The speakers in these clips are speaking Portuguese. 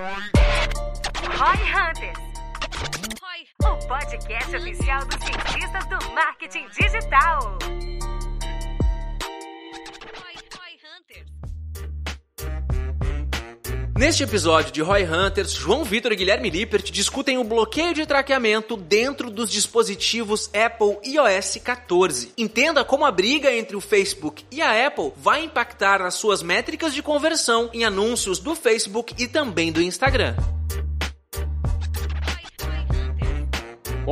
Roy Hunters. O podcast oficial dos cientistas do marketing digital. Neste episódio de Roy Hunters, João Vitor e Guilherme Lippert discutem o bloqueio de traqueamento dentro dos dispositivos Apple iOS 14. Entenda como a briga entre o Facebook e a Apple vai impactar nas suas métricas de conversão em anúncios do Facebook e também do Instagram.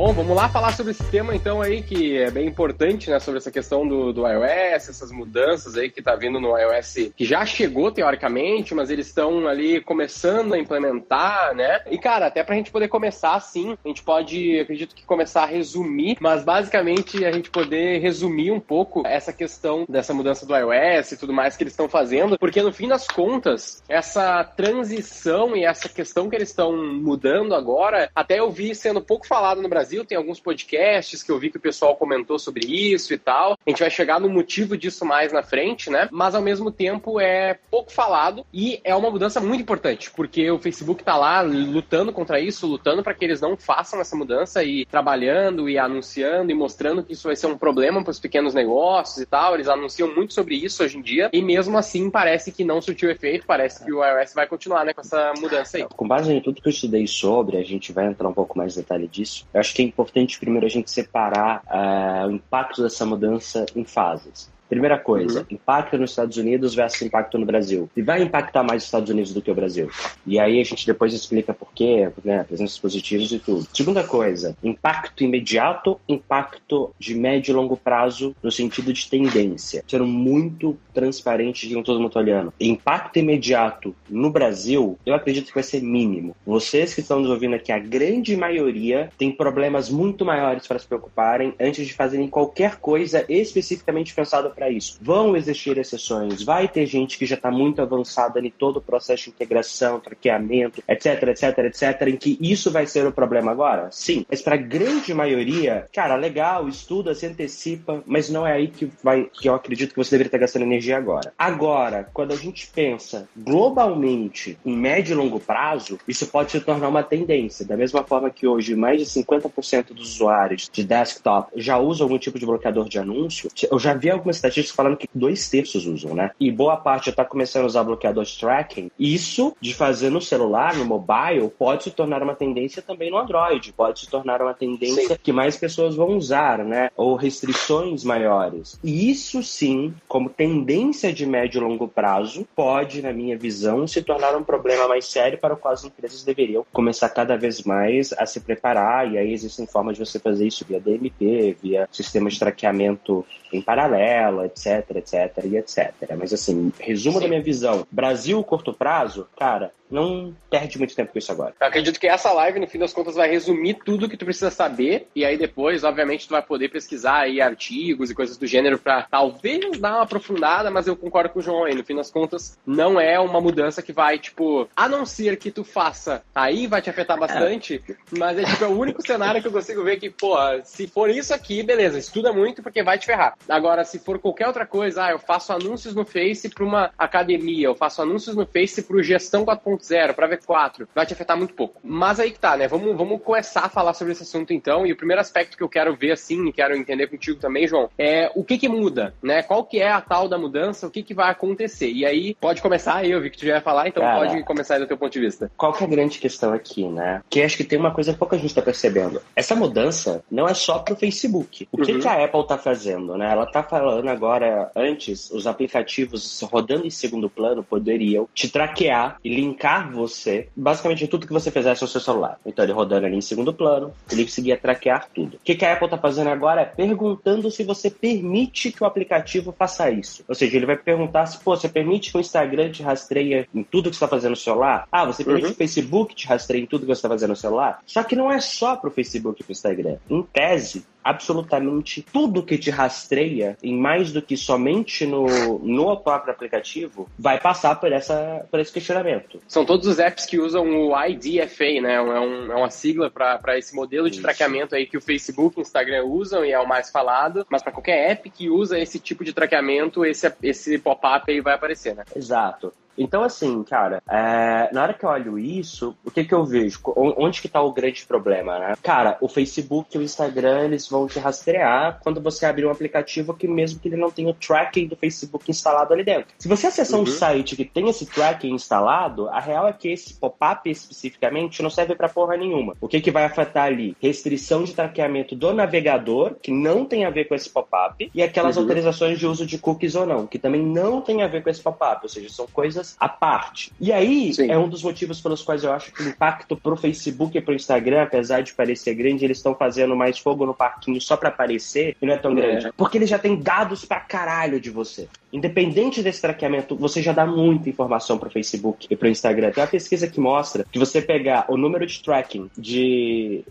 Bom, vamos lá falar sobre esse tema então aí que é bem importante, né, sobre essa questão do, do iOS, essas mudanças aí que tá vindo no iOS, que já chegou teoricamente, mas eles estão ali começando a implementar, né? E cara, até pra gente poder começar assim, a gente pode, acredito que começar a resumir, mas basicamente a gente poder resumir um pouco essa questão dessa mudança do iOS e tudo mais que eles estão fazendo, porque no fim das contas, essa transição e essa questão que eles estão mudando agora, até eu vi sendo pouco falado no Brasil Brasil, tem alguns podcasts que eu vi que o pessoal comentou sobre isso e tal. A gente vai chegar no motivo disso mais na frente, né? Mas ao mesmo tempo é pouco falado e é uma mudança muito importante, porque o Facebook tá lá lutando contra isso, lutando para que eles não façam essa mudança e trabalhando e anunciando e mostrando que isso vai ser um problema para os pequenos negócios e tal. Eles anunciam muito sobre isso hoje em dia e mesmo assim parece que não surtiu efeito, parece que o iOS vai continuar, né, com essa mudança aí. Com base em tudo que eu estudei sobre, a gente vai entrar um pouco mais em detalhe disso. Eu acho que é importante primeiro a gente separar uh, o impacto dessa mudança em fases. Primeira coisa, uhum. impacto nos Estados Unidos versus impacto no Brasil. E vai impactar mais os Estados Unidos do que o Brasil. E aí a gente depois explica por quê, né, presenças positivos e tudo. Segunda coisa, impacto imediato, impacto de médio e longo prazo no sentido de tendência. Sendo muito transparente de todo mundo olhando. Impacto imediato no Brasil, eu acredito que vai ser mínimo. Vocês que estão nos ouvindo aqui, a grande maioria tem problemas muito maiores para se preocuparem antes de fazerem qualquer coisa especificamente pensada para isso. Vão existir exceções, vai ter gente que já está muito avançada em todo o processo de integração, traqueamento, etc, etc, etc, em que isso vai ser o problema agora? Sim. Mas para a grande maioria, cara, legal, estuda, se antecipa, mas não é aí que vai, que eu acredito que você deveria estar gastando energia agora. Agora, quando a gente pensa globalmente em médio e longo prazo, isso pode se tornar uma tendência. Da mesma forma que hoje mais de 50% dos usuários de desktop já usam algum tipo de bloqueador de anúncio, eu já vi algumas estatísticas falando que dois terços usam, né? E boa parte já está começando a usar bloqueador de tracking. Isso de fazer no celular, no mobile, pode se tornar uma tendência também no Android, pode se tornar uma tendência sim. que mais pessoas vão usar, né? Ou restrições maiores. E isso sim, como tendência de médio e longo prazo, pode, na minha visão, se tornar um problema mais sério para o qual as empresas deveriam começar cada vez mais a se preparar. E aí existem formas de você fazer isso via DMP, via sistema de traqueamento em paralelo, etc, etc e etc. Mas assim, resumo Sim. da minha visão: Brasil, curto prazo, cara, não perde muito tempo com isso agora. Eu acredito que essa live, no fim das contas, vai resumir tudo que tu precisa saber. E aí depois, obviamente, tu vai poder pesquisar aí artigos e coisas do gênero para talvez dar uma aprofundada, mas eu concordo com o João aí. No fim das contas, não é uma mudança que vai, tipo, a não ser que tu faça, aí vai te afetar bastante. É. Mas é tipo, é o único cenário que eu consigo ver que, pô, se for isso aqui, beleza, estuda muito porque vai te ferrar. Agora, se for qualquer outra coisa, ah, eu faço anúncios no Face para uma academia, eu faço anúncios no Face para o Gestão 4.0, para V4, vai te afetar muito pouco. Mas aí que tá, né? Vamos, vamos começar a falar sobre esse assunto então. E o primeiro aspecto que eu quero ver assim, e quero entender contigo também, João, é o que que muda, né? Qual que é a tal da mudança, o que que vai acontecer? E aí, pode começar aí, eu vi que tu já ia falar, então Cara, pode começar aí do teu ponto de vista. Qual que é a grande questão aqui, né? Que acho que tem uma coisa que pouca gente está percebendo. Essa mudança não é só pro Facebook. O que, uhum. que a Apple tá fazendo, né? Ela tá falando agora, antes, os aplicativos rodando em segundo plano poderiam te traquear e linkar você, basicamente tudo que você fizesse no seu celular. Então ele rodando ali em segundo plano, ele conseguia traquear tudo. O que, a Apple tá fazendo agora é perguntando se você permite que o aplicativo faça isso. Ou seja, ele vai perguntar se, pô, você permite que o Instagram te rastreie em tudo que você está fazendo no celular? Ah, você permite uhum. que o Facebook te rastreie em tudo que você está fazendo no celular? Só que não é só pro Facebook e pro Instagram. Em tese, absolutamente tudo que te rastreia, em mais do que somente no, no próprio aplicativo, vai passar por, essa, por esse questionamento. São todos os apps que usam o IDFA, né? É, um, é uma sigla para esse modelo de Isso. traqueamento aí que o Facebook e o Instagram usam e é o mais falado, mas para qualquer app que usa esse tipo de traqueamento, esse, esse pop-up aí vai aparecer, né? Exato. Então, assim, cara, é, na hora que eu olho isso, o que que eu vejo? Onde que tá o grande problema, né? Cara, o Facebook e o Instagram, eles vão te rastrear quando você abrir um aplicativo que mesmo que ele não tenha o tracking do Facebook instalado ali dentro. Se você acessar uhum. um site que tem esse tracking instalado, a real é que esse pop-up especificamente não serve para porra nenhuma. O que que vai afetar ali? Restrição de traqueamento do navegador, que não tem a ver com esse pop-up, e aquelas uhum. autorizações de uso de cookies ou não, que também não tem a ver com esse pop-up, ou seja, são coisas à parte. E aí Sim. é um dos motivos pelos quais eu acho que o impacto pro Facebook e pro Instagram, apesar de parecer grande, eles estão fazendo mais fogo no parquinho só para aparecer e não é tão é. grande. Porque eles já têm dados pra caralho de você. Independente desse traqueamento, você já dá muita informação pro Facebook e pro Instagram. Tem uma pesquisa que mostra que você pegar o número de tracking de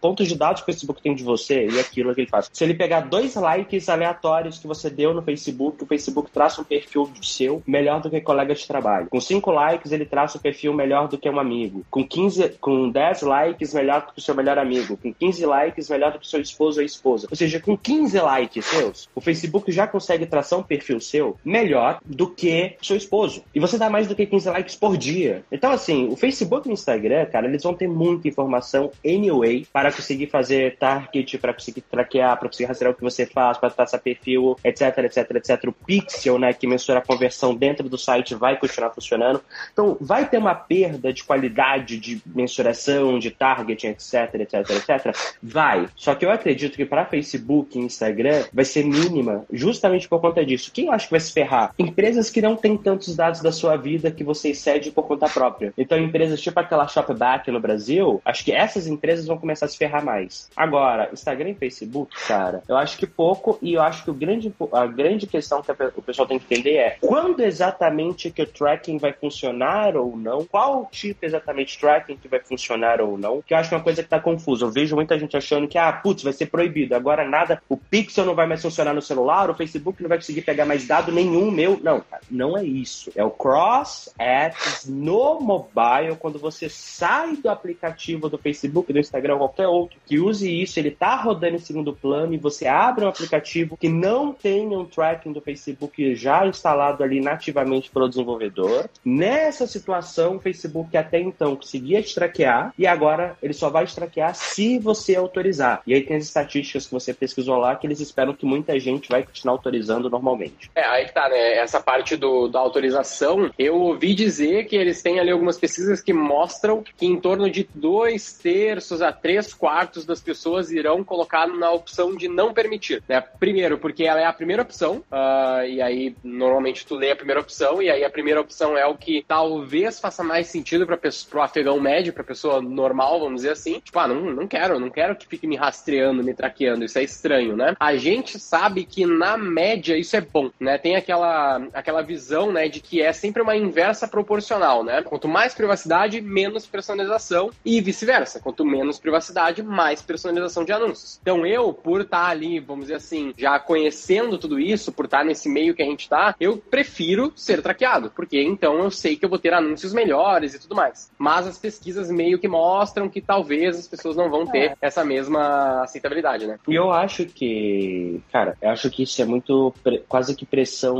pontos de dados que o Facebook tem de você e aquilo que ele faz. Se ele pegar dois likes aleatórios que você deu no Facebook, o Facebook traça um perfil seu melhor do que colega de trabalho. Com cinco likes, ele traça um perfil melhor do que um amigo. Com 15, com 10 likes, melhor do que o seu melhor amigo. Com 15 likes, melhor do que o seu esposo ou esposa. Ou seja, com 15 likes seus, o Facebook já consegue traçar um perfil seu melhor do que seu esposo. E você dá mais do que 15 likes por dia. Então, assim, o Facebook e o Instagram, cara, eles vão ter muita informação anyway para conseguir fazer target, para conseguir traquear, para conseguir rastrear o que você faz, para traçar perfil, etc, etc, etc. O Pixel, né, que mensura a conversão dentro do site, vai continuar funcionando. Então, vai ter uma perda de qualidade de mensuração, de target, etc, etc, etc. Vai. Só que eu acredito que para Facebook e Instagram vai ser mínima, justamente por conta disso. Quem eu acho que vai se ferrar? Empresas que não têm tantos dados da sua vida que você excede por conta própria. Então, empresas tipo aquela Shopback no Brasil, acho que essas empresas vão começar a se ferrar mais. Agora, Instagram e Facebook, cara, eu acho que pouco e eu acho que o grande, a grande questão que o pessoal tem que entender é quando exatamente que o tracking vai funcionar ou não, qual tipo exatamente de tracking que vai funcionar ou não, que eu acho que é uma coisa que tá confusa. Eu vejo muita gente achando que, ah, putz, vai ser proibido, agora nada, o Pixel não vai mais funcionar no celular, o Facebook não vai conseguir pegar mais dado nenhum meu. Não, cara, não é isso. É o cross apps no mobile, quando você sai do aplicativo do Facebook, do Instagram, qualquer outro que use isso, ele tá rodando em segundo plano e você abre um aplicativo que não tenha um tracking do Facebook já instalado ali nativamente pelo desenvolvedor. Nessa situação, o Facebook até então conseguia te traquear e agora ele só vai te traquear se você autorizar. E aí tem as estatísticas que você pesquisou lá que eles esperam que muita gente vai continuar autorizando normalmente. É, aí que tá, né? Essa parte do, da autorização, eu ouvi dizer que eles têm ali algumas pesquisas que mostram que em torno de dois terços a três quartos das pessoas irão colocar na opção de não permitir. Né? Primeiro, porque ela é a primeira opção, uh, e aí normalmente tu lê a primeira opção, e aí a primeira opção é o que talvez faça mais sentido para o afegão médio, para pessoa normal, vamos dizer assim. Tipo, ah, não, não quero, não quero que fique me rastreando, me traqueando, isso é estranho, né? A gente sabe que na média isso é bom, né? Tem aquela, aquela visão, né, de que é sempre uma inversa proporcional, né? Quanto mais privacidade, menos personalização e vice-versa. Quanto menos privacidade, mais personalização de anúncios. Então eu, por estar ali, vamos dizer assim, já conhecendo tudo isso, por estar nesse meio que a gente está, eu prefiro ser traqueado, porque então eu sei que eu vou ter anúncios melhores e tudo mais. Mas as pesquisas meio que mostram que talvez as pessoas não vão ter é. essa mesma aceitabilidade, né? E eu acho que, cara, eu acho que isso é muito quase que pressão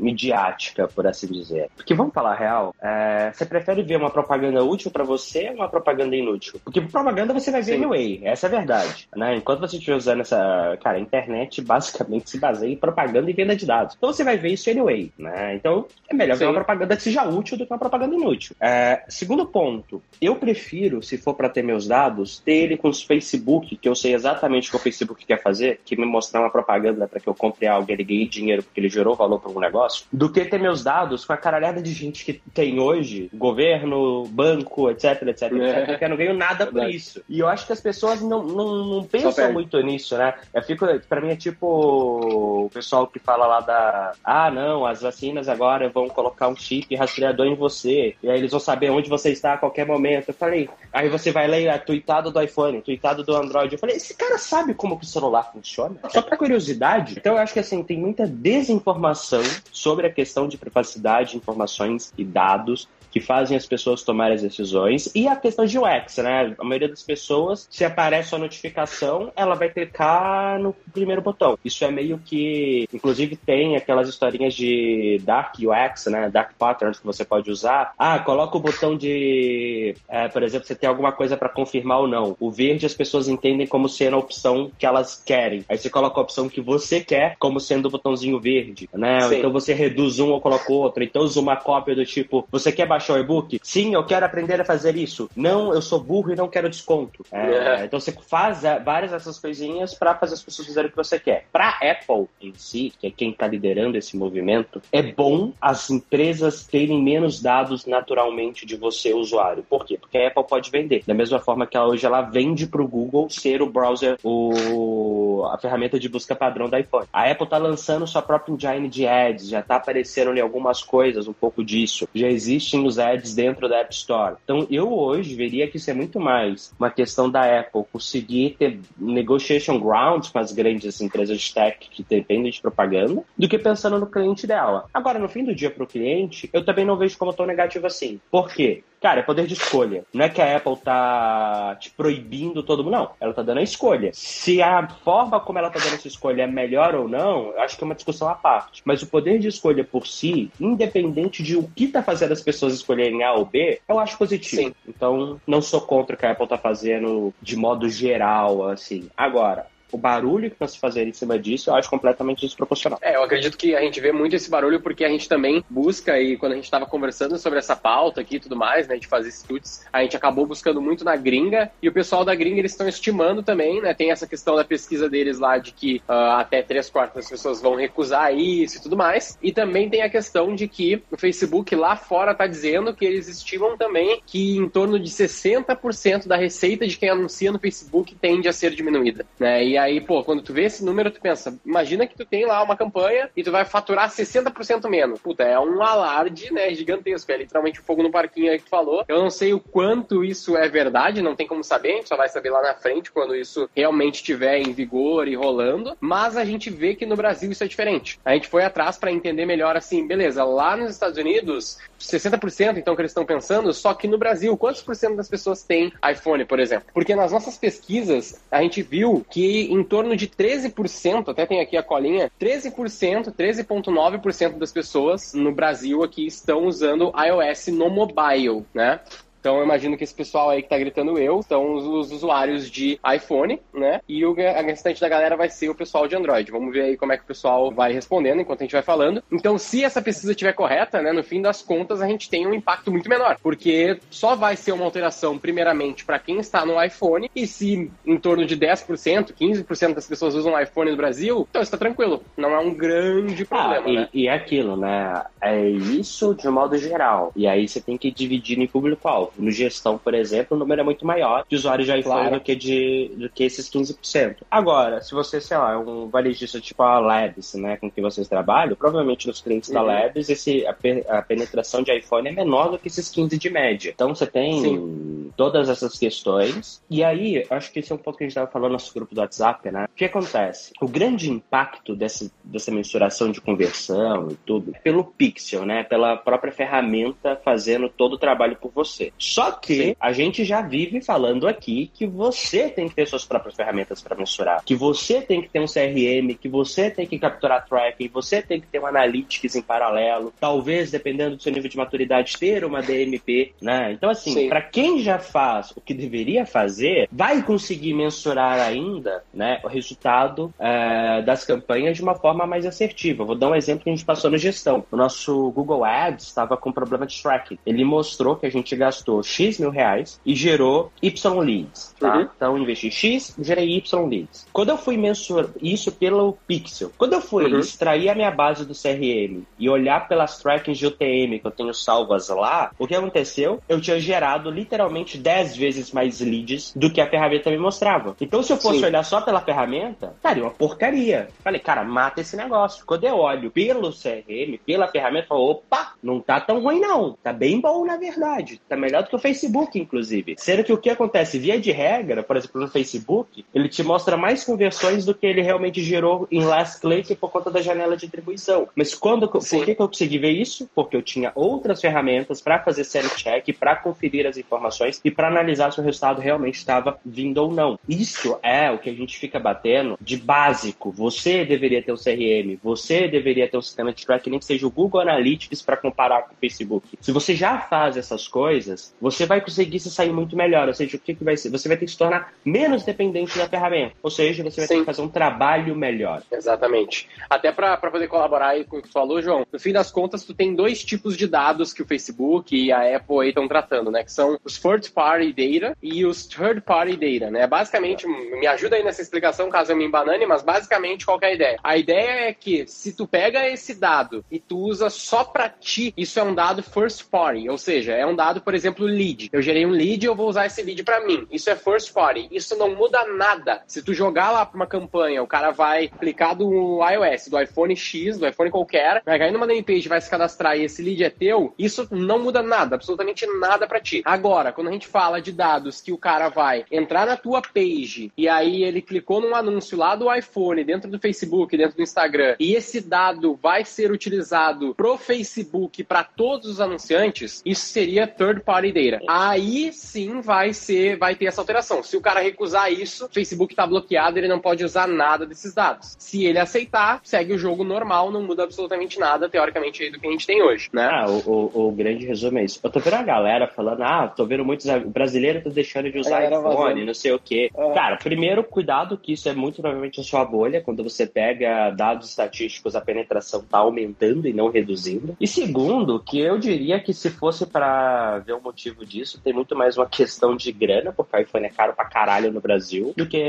midiática, por assim dizer. Porque vamos falar a real, é, você prefere ver uma propaganda útil para você ou uma propaganda inútil? Porque propaganda você vai ver Sim. anyway, essa é a verdade. Né? Enquanto você estiver usando essa. Cara, a internet basicamente se baseia em propaganda e venda de dados. Então você vai ver isso anyway. Né? Então é melhor Sim. ver uma propaganda que seja útil do que uma propaganda inútil. É, segundo ponto, eu prefiro, se for para ter meus dados, ter ele com os Facebook, que eu sei exatamente o que o Facebook quer fazer, que me mostrar uma propaganda para que eu compre algo e ele ganhe dinheiro porque ele gerou valor para algum negócio, do que ter meus dados com a caralhada de gente que tem hoje, governo, banco, etc, etc, é. etc, que eu não ganho nada por isso. E eu acho que as pessoas não, não, não pensam muito nisso, né? Eu fico, pra mim é tipo o pessoal que fala lá da, ah, não, as vacinas agora vão colocar um chip rastreador em você, e aí eles vão saber onde você está a qualquer momento. Eu falei, aí você vai ler a tweetada do iPhone, tweetada do Android. Eu falei, esse cara sabe como que o celular funciona? Só pra curiosidade. Então eu acho que assim, tem muita desinformação sobre a questão de privacidade, informações e dados que fazem as pessoas tomarem as decisões. E a questão de UX, né? A maioria das pessoas, se aparece a notificação, ela vai clicar no primeiro botão. Isso é meio que. Inclusive, tem aquelas historinhas de Dark UX, né? Dark Patterns que você pode usar. Ah, coloca o botão de. É, por exemplo, você tem alguma coisa para confirmar ou não. O verde as pessoas entendem como sendo a opção que elas querem. Aí você coloca a opção que você quer como sendo o botãozinho verde, né? Então você reduz um ou coloca outro. Então usa uma cópia do tipo: você quer baixar o e-book? Sim, eu quero aprender a fazer isso. Não, eu sou burro e não quero desconto. É, yeah. Então você faz é, várias dessas coisinhas para fazer as pessoas fazerem o que você quer. Para Apple em si, que é quem está liderando esse movimento, é bom as empresas terem menos dados naturalmente de você, usuário. Por quê? Porque a Apple pode vender. Da mesma forma que ela, hoje ela vende para o Google ser o browser, o, a ferramenta de busca padrão da iPhone. A Apple está lançando sua própria engine de ads, já está aparecendo ali algumas coisas, um pouco disso. Já existem os ads dentro da App Store. Então eu hoje veria que isso é muito mais uma questão da Apple conseguir ter negotiation grounds com as grandes empresas de tech que dependem de propaganda, do que pensando no cliente dela. Agora, no fim do dia para o cliente, eu também não vejo como tão negativo assim. Por quê? Cara, é poder de escolha. Não é que a Apple tá te proibindo todo mundo, não. Ela tá dando a escolha. Se a forma como ela tá dando essa escolha é melhor ou não, eu acho que é uma discussão à parte. Mas o poder de escolha por si, independente de o que tá fazendo as pessoas escolherem A ou B, eu acho positivo. Sim. Então, não sou contra o que a Apple tá fazendo de modo geral, assim. Agora, o barulho que nós fazer em cima disso, eu acho completamente desproporcional. É, eu acredito que a gente vê muito esse barulho porque a gente também busca, e quando a gente estava conversando sobre essa pauta aqui e tudo mais, né, de fazer estudos, a gente acabou buscando muito na gringa, e o pessoal da gringa, eles estão estimando também, né, tem essa questão da pesquisa deles lá de que uh, até três quartos das pessoas vão recusar isso e tudo mais, e também tem a questão de que o Facebook lá fora está dizendo que eles estimam também que em torno de 60% da receita de quem anuncia no Facebook tende a ser diminuída, né, e aí, pô, quando tu vê esse número, tu pensa, imagina que tu tem lá uma campanha e tu vai faturar 60% menos. Puta, é um alarde, né, gigantesco. É literalmente o fogo no parquinho aí que tu falou. Eu não sei o quanto isso é verdade, não tem como saber, a gente só vai saber lá na frente quando isso realmente estiver em vigor e rolando. Mas a gente vê que no Brasil isso é diferente. A gente foi atrás para entender melhor assim, beleza, lá nos Estados Unidos, 60% então que eles estão pensando, só que no Brasil, quantos por cento das pessoas têm iPhone, por exemplo? Porque nas nossas pesquisas, a gente viu que em torno de 13%, até tem aqui a colinha, 13%, 13,9% das pessoas no Brasil aqui estão usando iOS no mobile, né? Então eu imagino que esse pessoal aí que tá gritando eu são os, os usuários de iPhone, né? E o a restante da galera vai ser o pessoal de Android. Vamos ver aí como é que o pessoal vai respondendo enquanto a gente vai falando. Então, se essa pesquisa estiver correta, né, no fim das contas a gente tem um impacto muito menor, porque só vai ser uma alteração primeiramente para quem está no iPhone e se em torno de 10%, 15% das pessoas usam iPhone no Brasil, então está tranquilo. Não é um grande problema, ah, e, né? E é aquilo, né? É isso de um modo geral. E aí você tem que dividir em público-alvo no gestão, por exemplo, o número é muito maior de usuários de iPhone claro. do, que de, do que esses 15%. Agora, se você, sei lá, é um varejista tipo a Labs, né, com que vocês trabalham, provavelmente nos clientes uhum. da Labs esse, a, a, penetração de iPhone é menor do que esses 15% de média. Então você tem Sim. todas essas questões. E aí, acho que esse é um ponto que a gente estava falando no nosso grupo do WhatsApp, né? O que acontece? O grande impacto dessa, dessa mensuração de conversão e tudo é pelo pixel, né? Pela própria ferramenta fazendo todo o trabalho por você. Só que Sim. a gente já vive falando aqui que você tem que ter suas próprias ferramentas para mensurar, que você tem que ter um CRM, que você tem que capturar tracking, você tem que ter um analytics em paralelo, talvez dependendo do seu nível de maturidade ter uma DMP, né? Então assim, para quem já faz o que deveria fazer, vai conseguir mensurar ainda, né, o resultado é, das campanhas de uma forma mais assertiva. Vou dar um exemplo que a gente passou na gestão. O nosso Google Ads estava com problema de tracking. Ele mostrou que a gente gastou X mil reais e gerou Y leads, tá? Uhum. Então, investi X, gerei Y leads. Quando eu fui mensurar isso pelo Pixel, quando eu fui uhum. extrair a minha base do CRM e olhar pelas trackings de UTM que eu tenho salvas lá, o que aconteceu? Eu tinha gerado literalmente 10 vezes mais leads do que a ferramenta me mostrava. Então, se eu fosse Sim. olhar só pela ferramenta, estaria uma porcaria. Falei, cara, mata esse negócio. Quando eu olho pelo CRM, pela ferramenta, falo, opa, não tá tão ruim não. Tá bem bom, na verdade. Tá melhor melhor do que o Facebook, inclusive. Sendo que o que acontece, via de regra, por exemplo, no Facebook, ele te mostra mais conversões do que ele realmente gerou em last click por conta da janela de atribuição. Mas quando, por que, que eu consegui ver isso? Porque eu tinha outras ferramentas para fazer série check, para conferir as informações e para analisar se o resultado realmente estava vindo ou não. Isso é o que a gente fica batendo de básico. Você deveria ter um CRM, você deveria ter um sistema de track, nem que seja o Google Analytics para comparar com o Facebook. Se você já faz essas coisas, você vai conseguir se sair muito melhor. Ou seja, o que, que vai ser? Você vai ter que se tornar menos dependente da ferramenta. Ou seja, você vai Sim. ter que fazer um trabalho melhor. Exatamente. Até para poder colaborar aí com o que tu falou, João, no fim das contas, tu tem dois tipos de dados que o Facebook e a Apple aí estão tratando, né? Que são os first party data e os third party data, né? Basicamente, me ajuda aí nessa explicação caso eu me embanane, mas basicamente qual é a ideia? A ideia é que se tu pega esse dado e tu usa só para ti, isso é um dado first party, ou seja, é um dado, por exemplo, lead. Eu gerei um lead e eu vou usar esse lead para mim. Isso é first party. Isso não muda nada. Se tu jogar lá para uma campanha, o cara vai clicar do iOS, do iPhone X, do iPhone qualquer, vai cair numa landing page, vai se cadastrar e esse lead é teu, isso não muda nada, absolutamente nada para ti. Agora, quando a gente fala de dados que o cara vai entrar na tua page e aí ele clicou num anúncio lá do iPhone, dentro do Facebook, dentro do Instagram, e esse dado vai ser utilizado pro Facebook para todos os anunciantes, isso seria third party Aí sim vai ser, vai ter essa alteração. Se o cara recusar isso, o Facebook está bloqueado, ele não pode usar nada desses dados. Se ele aceitar, segue o jogo normal, não muda absolutamente nada, teoricamente, aí do que a gente tem hoje, né? Ah, o, o, o grande resumo é isso. Eu tô vendo a galera falando, ah, tô vendo muitos brasileiros tá deixando de usar iPhone, vazando. não sei o quê. É. Cara, primeiro, cuidado que isso é muito provavelmente a sua bolha. Quando você pega dados estatísticos, a penetração tá aumentando e não reduzindo. E segundo, que eu diria que se fosse para ver o motivo disso, tem muito mais uma questão de grana, porque o iPhone é caro pra caralho no Brasil, do que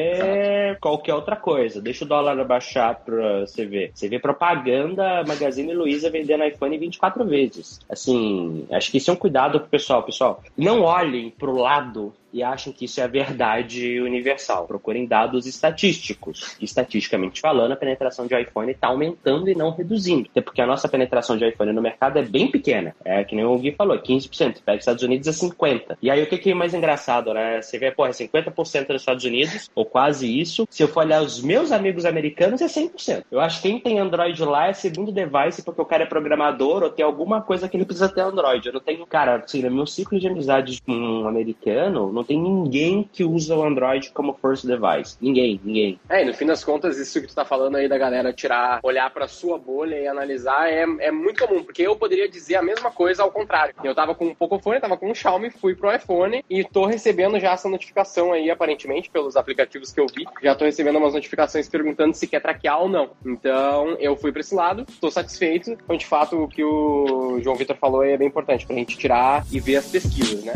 qualquer outra coisa. Deixa o dólar baixar pra você ver. Você vê propaganda Magazine Luiza vendendo iPhone 24 vezes. Assim, acho que isso é um cuidado pro pessoal. Pessoal, não olhem pro lado e acham que isso é a verdade universal. Procurem dados estatísticos. Estatisticamente falando, a penetração de iPhone está aumentando e não reduzindo. Até porque a nossa penetração de iPhone no mercado é bem pequena. É que nem o Gui falou, 15%. Pega os Estados Unidos é 50%. E aí o que, que é mais engraçado, né? Você vê, é 50% nos Estados Unidos, ou quase isso. Se eu for olhar os meus amigos americanos, é 100%. Eu acho que quem tem Android lá é segundo device porque o cara é programador ou tem alguma coisa que ele precisa ter Android. Eu não tenho, cara, assim, no meu ciclo de amizade com um americano, não tem ninguém que usa o Android como first device. Ninguém, ninguém. É, e no fim das contas, isso que tu tá falando aí da galera tirar, olhar pra sua bolha e analisar é, é muito comum, porque eu poderia dizer a mesma coisa ao contrário. Eu tava com um Pocophone, tava com um Xiaomi, fui pro iPhone e tô recebendo já essa notificação aí, aparentemente, pelos aplicativos que eu vi. Já tô recebendo umas notificações perguntando se quer traquear ou não. Então, eu fui pra esse lado, tô satisfeito. Então, de fato, o que o João Vitor falou é bem importante pra gente tirar e ver as pesquisas, né?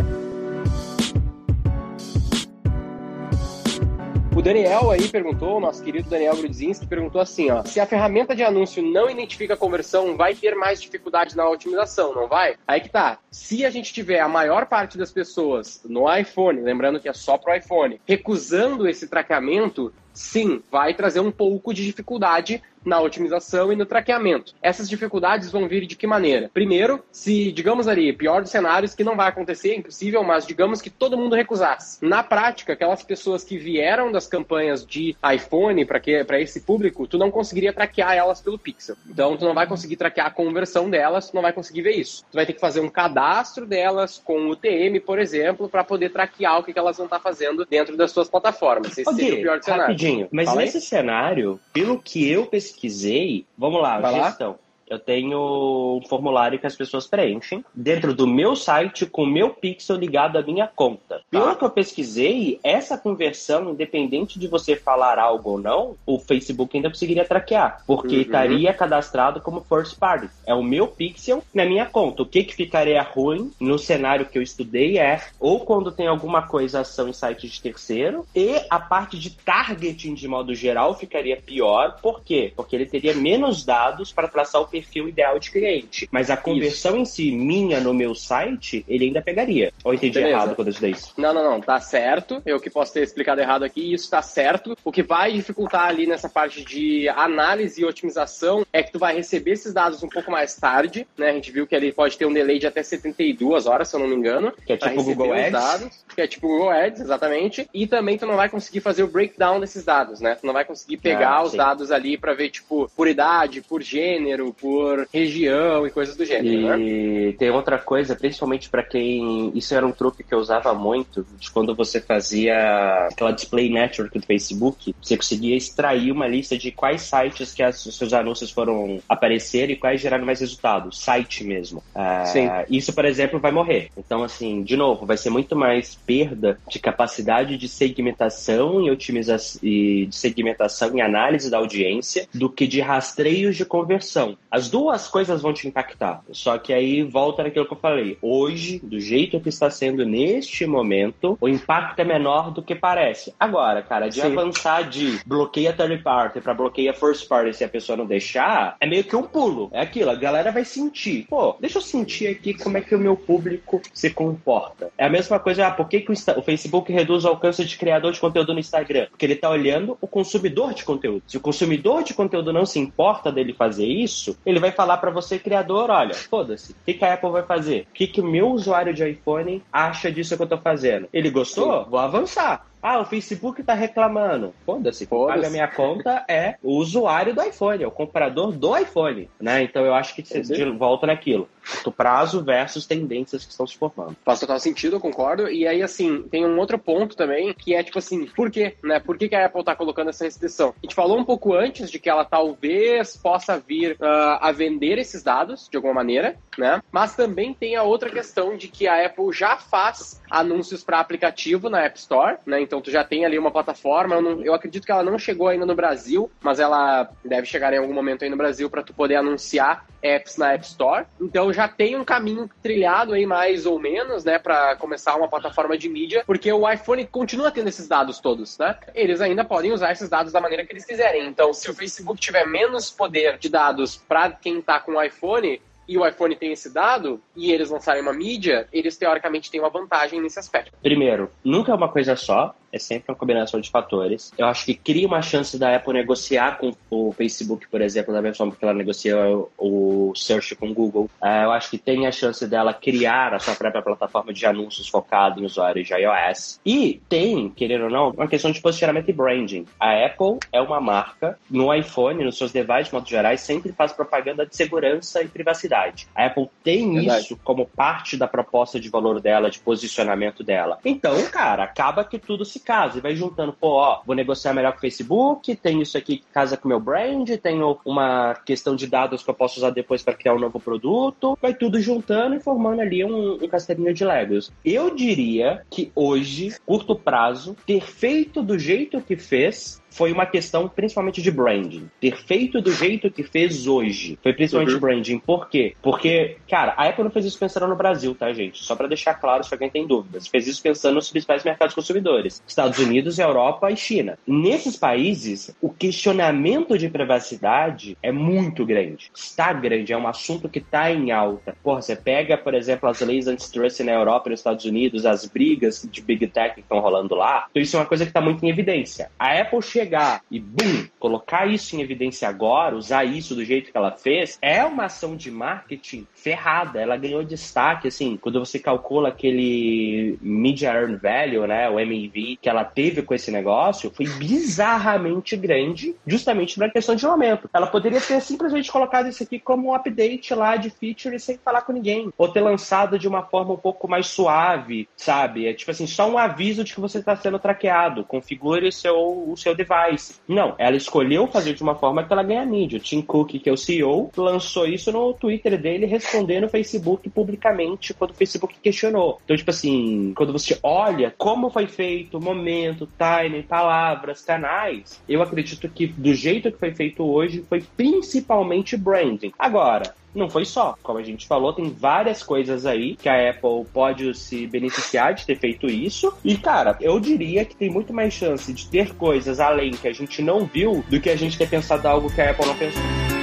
O Daniel aí perguntou, o nosso querido Daniel Grudzinski perguntou assim, ó, se a ferramenta de anúncio não identifica a conversão, vai ter mais dificuldade na otimização, não vai? Aí que tá. Se a gente tiver a maior parte das pessoas no iPhone, lembrando que é só pro iPhone, recusando esse traqueamento, sim, vai trazer um pouco de dificuldade na otimização e no traqueamento. Essas dificuldades vão vir de que maneira? Primeiro, se, digamos ali, pior dos cenários, que não vai acontecer, é impossível, mas digamos que todo mundo recusasse. Na prática, aquelas pessoas que vieram das campanhas de iPhone para esse público, tu não conseguiria traquear elas pelo Pixel. Então, tu não vai conseguir traquear a conversão delas, tu não vai conseguir ver isso. Tu vai ter que fazer um cadastro delas com o TM, por exemplo, para poder traquear o que, elas vão estar tá fazendo dentro das suas plataformas. Esse okay, seria o pior dos cenários. Rapidinho, mas Fala nesse aí? cenário, pelo que eu pesquisei, vamos lá, Vai gestão. Lá? Eu tenho um formulário que as pessoas preenchem dentro do meu site com o meu pixel ligado à minha conta. Pelo tá. que eu pesquisei, essa conversão, independente de você falar algo ou não, o Facebook ainda conseguiria traquear, porque uhum. estaria cadastrado como first party. É o meu pixel na minha conta. O que, que ficaria ruim no cenário que eu estudei é ou quando tem alguma coisa ação em site de terceiro, e a parte de targeting de modo geral ficaria pior. Por quê? Porque ele teria menos dados para traçar o perfil ideal de cliente. Mas a conversão isso. em si, minha no meu site, ele ainda pegaria. Ou entendi Beleza. errado quando eu disse isso? Não, não, não. Tá certo. Eu que posso ter explicado errado aqui, isso tá certo. O que vai dificultar ali nessa parte de análise e otimização é que tu vai receber esses dados um pouco mais tarde, né? A gente viu que ele pode ter um delay de até 72 horas, se eu não me engano. Que é tipo o Google Ads. Dados, que é tipo o Google Ads, exatamente. E também tu não vai conseguir fazer o breakdown desses dados, né? Tu não vai conseguir pegar ah, os dados ali para ver, tipo, por idade, por gênero, por região e coisas do gênero, e né? tem outra coisa, principalmente para quem. Isso era um truque que eu usava muito, de quando você fazia aquela display network do Facebook, você conseguia extrair uma lista de quais sites que as, os seus anúncios foram aparecer e quais geraram mais resultados. Site mesmo. Sim. Isso, por exemplo, vai morrer. Então, assim, de novo, vai ser muito mais perda de capacidade de segmentação e otimização e de segmentação e análise da audiência do que de rastreios de conversão. As duas coisas vão te impactar. Só que aí volta naquilo que eu falei. Hoje, do jeito que está sendo neste momento, o impacto é menor do que parece. Agora, cara, de Sim. avançar de bloqueia third party para bloqueia first party se a pessoa não deixar, é meio que um pulo. É aquilo, a galera vai sentir. Pô, deixa eu sentir aqui como é que o meu público se comporta. É a mesma coisa, ah, por que, que o, o Facebook reduz o alcance de criador de conteúdo no Instagram? Porque ele tá olhando o consumidor de conteúdo. Se o consumidor de conteúdo não se importa dele fazer isso, ele vai falar para você, criador, olha, foda-se, o que, que a Apple vai fazer? O que, que o meu usuário de iPhone acha disso que eu tô fazendo? Ele gostou? Vou avançar. Ah, o Facebook tá reclamando. Foda-se, quem paga a minha conta é o usuário do iPhone, é o comprador do iPhone, né? Então eu acho que você volta naquilo. Do prazo versus tendências que estão se formando. Faz total sentido, eu concordo. E aí, assim, tem um outro ponto também, que é tipo assim, por quê? Né? Por que, que a Apple tá colocando essa restrição? A gente falou um pouco antes de que ela talvez possa vir uh, a vender esses dados de alguma maneira, né? Mas também tem a outra questão de que a Apple já faz anúncios para aplicativo na App Store, né? Então tu já tem ali uma plataforma. Eu, não, eu, acredito que ela não chegou ainda no Brasil, mas ela deve chegar em algum momento aí no Brasil para tu poder anunciar apps na App Store. Então já tem um caminho trilhado aí mais ou menos, né, para começar uma plataforma de mídia, porque o iPhone continua tendo esses dados todos, né? Eles ainda podem usar esses dados da maneira que eles quiserem. Então, se o Facebook tiver menos poder de dados para quem tá com o iPhone, e o iPhone tem esse dado, e eles lançarem uma mídia, eles teoricamente têm uma vantagem nesse aspecto. Primeiro, nunca é uma coisa só é sempre uma combinação de fatores. Eu acho que cria uma chance da Apple negociar com o Facebook, por exemplo, da mesma forma que ela negocia o, search com o Google. Uh, eu acho que tem a chance dela criar a sua própria plataforma de anúncios focada em usuários de iOS. E tem, querendo ou não, uma questão de posicionamento e branding. A Apple é uma marca, no iPhone, nos seus devices, de modo gerais, sempre faz propaganda de segurança e privacidade. A Apple tem Verdade. isso como parte da proposta de valor dela, de posicionamento dela. Então, cara, acaba que tudo se casa e vai juntando, pô, ó, vou negociar melhor com o Facebook, tenho isso aqui que casa com o meu brand, tenho uma questão de dados que eu posso usar depois para criar um novo produto, vai tudo juntando e formando ali um, um castelinho de Legos. Eu diria que hoje, curto prazo, ter feito do jeito que fez foi uma questão principalmente de branding. Ter feito do jeito que fez hoje. Foi principalmente uhum. branding. Por quê? Porque, cara, a Apple não fez isso pensando no Brasil, tá, gente? Só para deixar claro se alguém tem dúvidas. Fez isso pensando nos principais mercados consumidores: Estados Unidos, Europa e China. Nesses países, o questionamento de privacidade é muito grande. Está grande, é um assunto que está em alta. Porra, você pega, por exemplo, as leis antitrust na Europa e nos Estados Unidos, as brigas de Big Tech que estão rolando lá. Então, isso é uma coisa que está muito em evidência. A Apple chegar e, bum, colocar isso em evidência agora, usar isso do jeito que ela fez, é uma ação de marketing ferrada. Ela ganhou destaque, assim, quando você calcula aquele Media Earn Value, né, o MEV, que ela teve com esse negócio, foi bizarramente grande, justamente na questão de aumento. Ela poderia ter simplesmente colocado isso aqui como um update lá de feature sem falar com ninguém. Ou ter lançado de uma forma um pouco mais suave, sabe? É tipo assim, só um aviso de que você está sendo traqueado. Configure o seu, o seu device. Não, ela escolheu fazer de uma forma que ela ganha mídia. O Tim Cook, que é o CEO, lançou isso no Twitter dele, respondendo no Facebook publicamente quando o Facebook questionou. Então, tipo assim, quando você olha como foi feito, momento, timing, palavras, canais, eu acredito que do jeito que foi feito hoje foi principalmente branding. Agora, não foi só. Como a gente falou, tem várias coisas aí que a Apple pode se beneficiar de ter feito isso. E, cara, eu diria que tem muito mais chance de ter coisas além que a gente não viu do que a gente ter pensado algo que a Apple não pensou.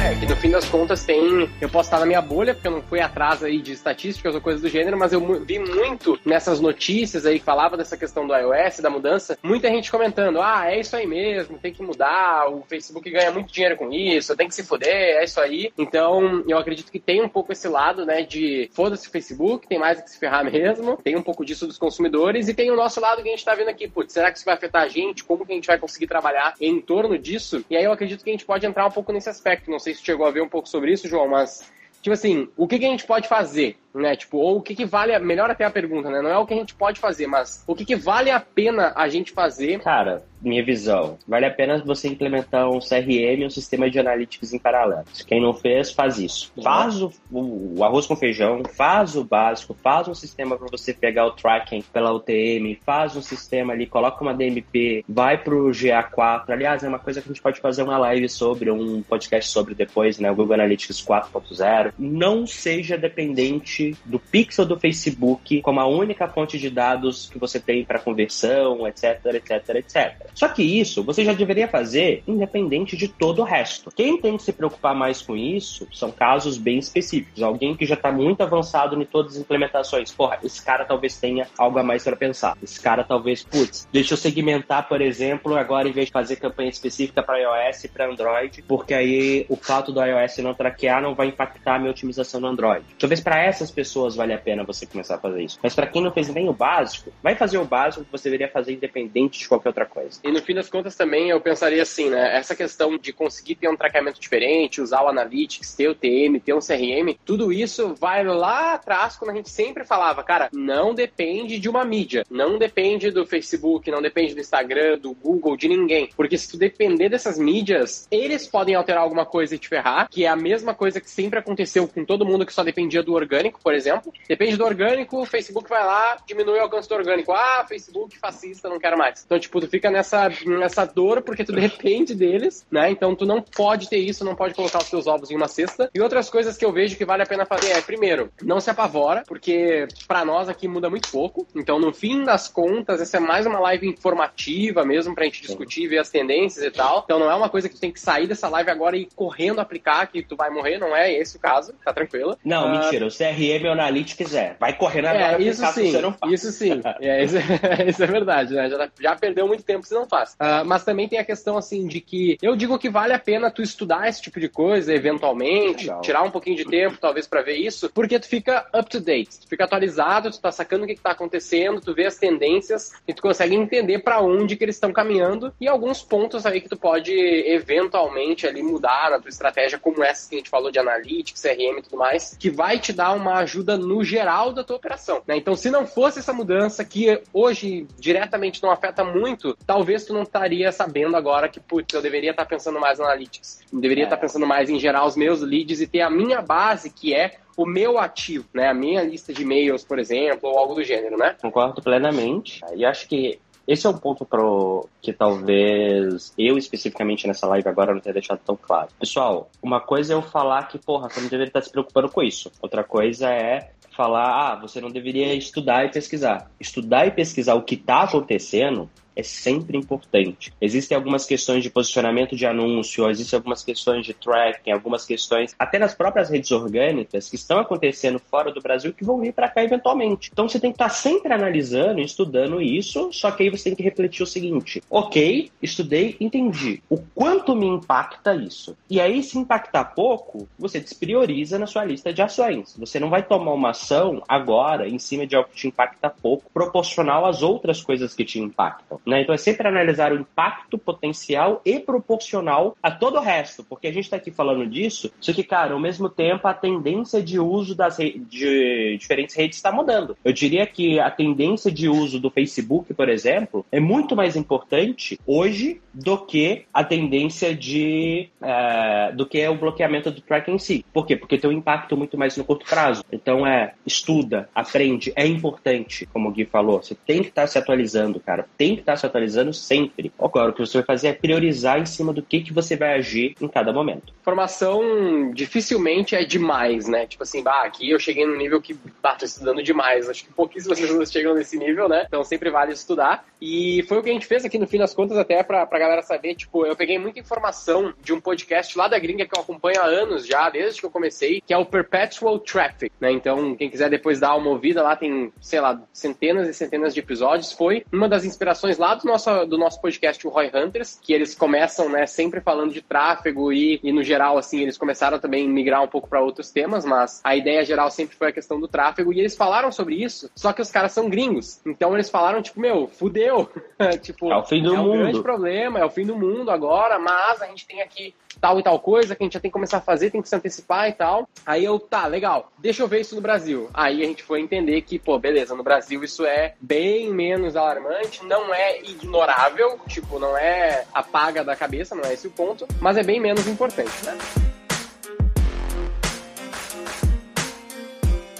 E no fim das contas tem. Eu posso estar na minha bolha, porque eu não fui atrás aí de estatísticas ou coisas do gênero, mas eu vi muito nessas notícias aí que falava dessa questão do iOS, da mudança, muita gente comentando: ah, é isso aí mesmo, tem que mudar, o Facebook ganha muito dinheiro com isso, tem que se foder, é isso aí. Então, eu acredito que tem um pouco esse lado, né, de foda-se o Facebook, tem mais que se ferrar mesmo, tem um pouco disso dos consumidores e tem o nosso lado que a gente tá vendo aqui, putz, será que isso vai afetar a gente? Como que a gente vai conseguir trabalhar em torno disso? E aí eu acredito que a gente pode entrar um pouco nesse aspecto. Não sei se chegou a ver um pouco sobre isso, João, mas tipo assim, o que, que, a gente pode fazer, né? Tipo, ou o que, que vale, a... melhor até a pergunta, né? Não é o que a gente pode fazer, mas o que, que vale a pena a gente fazer. Cara, minha visão, vale a pena você implementar um CRM, um sistema de analytics em paralelo. Quem não fez, faz isso. Uhum. Faz o, o, arroz com feijão, faz o básico, faz um sistema para você pegar o tracking pela UTM, faz um sistema ali, coloca uma DMP, vai pro GA4. Aliás, é uma coisa que a gente pode fazer uma live sobre, um podcast sobre depois, né? O Google Analytics 4.0. Não seja dependente do pixel do Facebook como a única fonte de dados que você tem para conversão, etc, etc, etc. Só que isso você já deveria fazer independente de todo o resto. Quem tem que se preocupar mais com isso são casos bem específicos. Alguém que já está muito avançado em todas as implementações. Porra, esse cara talvez tenha algo a mais para pensar. Esse cara talvez, putz, deixa eu segmentar, por exemplo, agora em vez de fazer campanha específica para iOS e para Android, porque aí o fato do iOS não traquear não vai impactar a minha otimização no Android. Talvez para essas pessoas vale a pena você começar a fazer isso. Mas para quem não fez nem o básico, vai fazer o básico que você deveria fazer independente de qualquer outra coisa. E no fim das contas também eu pensaria assim, né? Essa questão de conseguir ter um tratamento diferente, usar o Analytics, ter o TM, ter um CRM, tudo isso vai lá atrás quando a gente sempre falava, cara, não depende de uma mídia, não depende do Facebook, não depende do Instagram, do Google, de ninguém. Porque se tu depender dessas mídias, eles podem alterar alguma coisa e te ferrar, que é a mesma coisa que sempre aconteceu com todo mundo que só dependia do orgânico, por exemplo. Depende do orgânico, o Facebook vai lá, diminui o alcance do orgânico. Ah, Facebook fascista, não quero mais. Então, tipo, tu fica nessa essa dor porque tu depende deles, né? Então tu não pode ter isso, não pode colocar os teus ovos em uma cesta. E outras coisas que eu vejo que vale a pena fazer é, primeiro, não se apavora, porque para nós aqui muda muito pouco. Então, no fim das contas, essa é mais uma live informativa mesmo pra gente discutir, ver as tendências e tal. Então não é uma coisa que tu tem que sair dessa live agora e ir correndo aplicar que tu vai morrer, não é esse o caso, tá tranquilo. Não, uh... mentira, o CRM ou Analytics é, vai correndo é, agora é, isso sim, você não faz. Isso sim, é, isso, isso, é verdade, né? Já, já perdeu muito tempo se não faz. Uh, mas também tem a questão, assim, de que eu digo que vale a pena tu estudar esse tipo de coisa, eventualmente, Legal. tirar um pouquinho de tempo, talvez, para ver isso, porque tu fica up to date, tu fica atualizado, tu tá sacando o que, que tá acontecendo, tu vê as tendências e tu consegue entender para onde que eles estão caminhando e alguns pontos aí que tu pode eventualmente ali mudar na tua estratégia, como essa que a gente falou de analytics, CRM e tudo mais, que vai te dar uma ajuda no geral da tua operação, né? Então, se não fosse essa mudança que hoje diretamente não afeta muito, talvez tu não estaria sabendo agora que, putz, eu deveria estar pensando mais no Analytics. Eu deveria é. estar pensando mais em gerar os meus leads e ter a minha base, que é o meu ativo, né? A minha lista de e-mails, por exemplo, ou algo do gênero, né? Concordo plenamente. E acho que esse é um ponto pro que talvez eu especificamente nessa live agora não tenha deixado tão claro. Pessoal, uma coisa é eu falar que, porra, você não deveria estar se preocupando com isso. Outra coisa é falar, ah, você não deveria estudar e pesquisar. Estudar e pesquisar o que está acontecendo é sempre importante. Existem algumas questões de posicionamento de anúncio, existem algumas questões de tracking, algumas questões até nas próprias redes orgânicas que estão acontecendo fora do Brasil que vão vir para cá eventualmente. Então você tem que estar tá sempre analisando, estudando isso, só que aí você tem que refletir o seguinte: ok, estudei, entendi. O quanto me impacta isso? E aí, se impactar pouco, você desprioriza na sua lista de ações. Você não vai tomar uma ação agora em cima de algo que te impacta pouco, proporcional às outras coisas que te impactam. Né? Então é sempre analisar o impacto potencial e proporcional a todo o resto, porque a gente está aqui falando disso, só que, cara, ao mesmo tempo a tendência de uso das de diferentes redes está mudando. Eu diria que a tendência de uso do Facebook, por exemplo, é muito mais importante hoje do que a tendência de é, do que é o bloqueamento do track em si. Por quê? Porque tem um impacto muito mais no curto prazo. Então é estuda, aprende, é importante, como o Gui falou. Você tem que estar tá se atualizando, cara. Tem que estar tá estar se atualizando sempre. Agora, o que você vai fazer é priorizar em cima do que, que você vai agir em cada momento. Formação dificilmente é demais, né? Tipo assim, bah, aqui eu cheguei no nível que, bah, tô estudando demais. Acho que pouquíssimas pessoas chegam nesse nível, né? Então sempre vale estudar. E foi o que a gente fez aqui no fim das contas, até pra, pra galera saber. Tipo, eu peguei muita informação de um podcast lá da gringa que eu acompanho há anos já, desde que eu comecei, que é o Perpetual Traffic, né? Então, quem quiser depois dar uma ouvida lá, tem, sei lá, centenas e centenas de episódios. Foi uma das inspirações lá do nosso, do nosso podcast, o Roy Hunters, que eles começam, né, sempre falando de tráfego e, e no geral, assim, eles começaram também a migrar um pouco para outros temas, mas a ideia geral sempre foi a questão do tráfego e eles falaram sobre isso, só que os caras são gringos. Então eles falaram, tipo, meu, fudeu. tipo, é o fim do é mundo. um grande problema, é o fim do mundo agora, mas a gente tem aqui tal e tal coisa que a gente já tem que começar a fazer, tem que se antecipar e tal. Aí eu, tá, legal, deixa eu ver isso no Brasil. Aí a gente foi entender que, pô, beleza, no Brasil isso é bem menos alarmante, não é ignorável, tipo, não é apaga da cabeça, não é esse o ponto, mas é bem menos importante, né?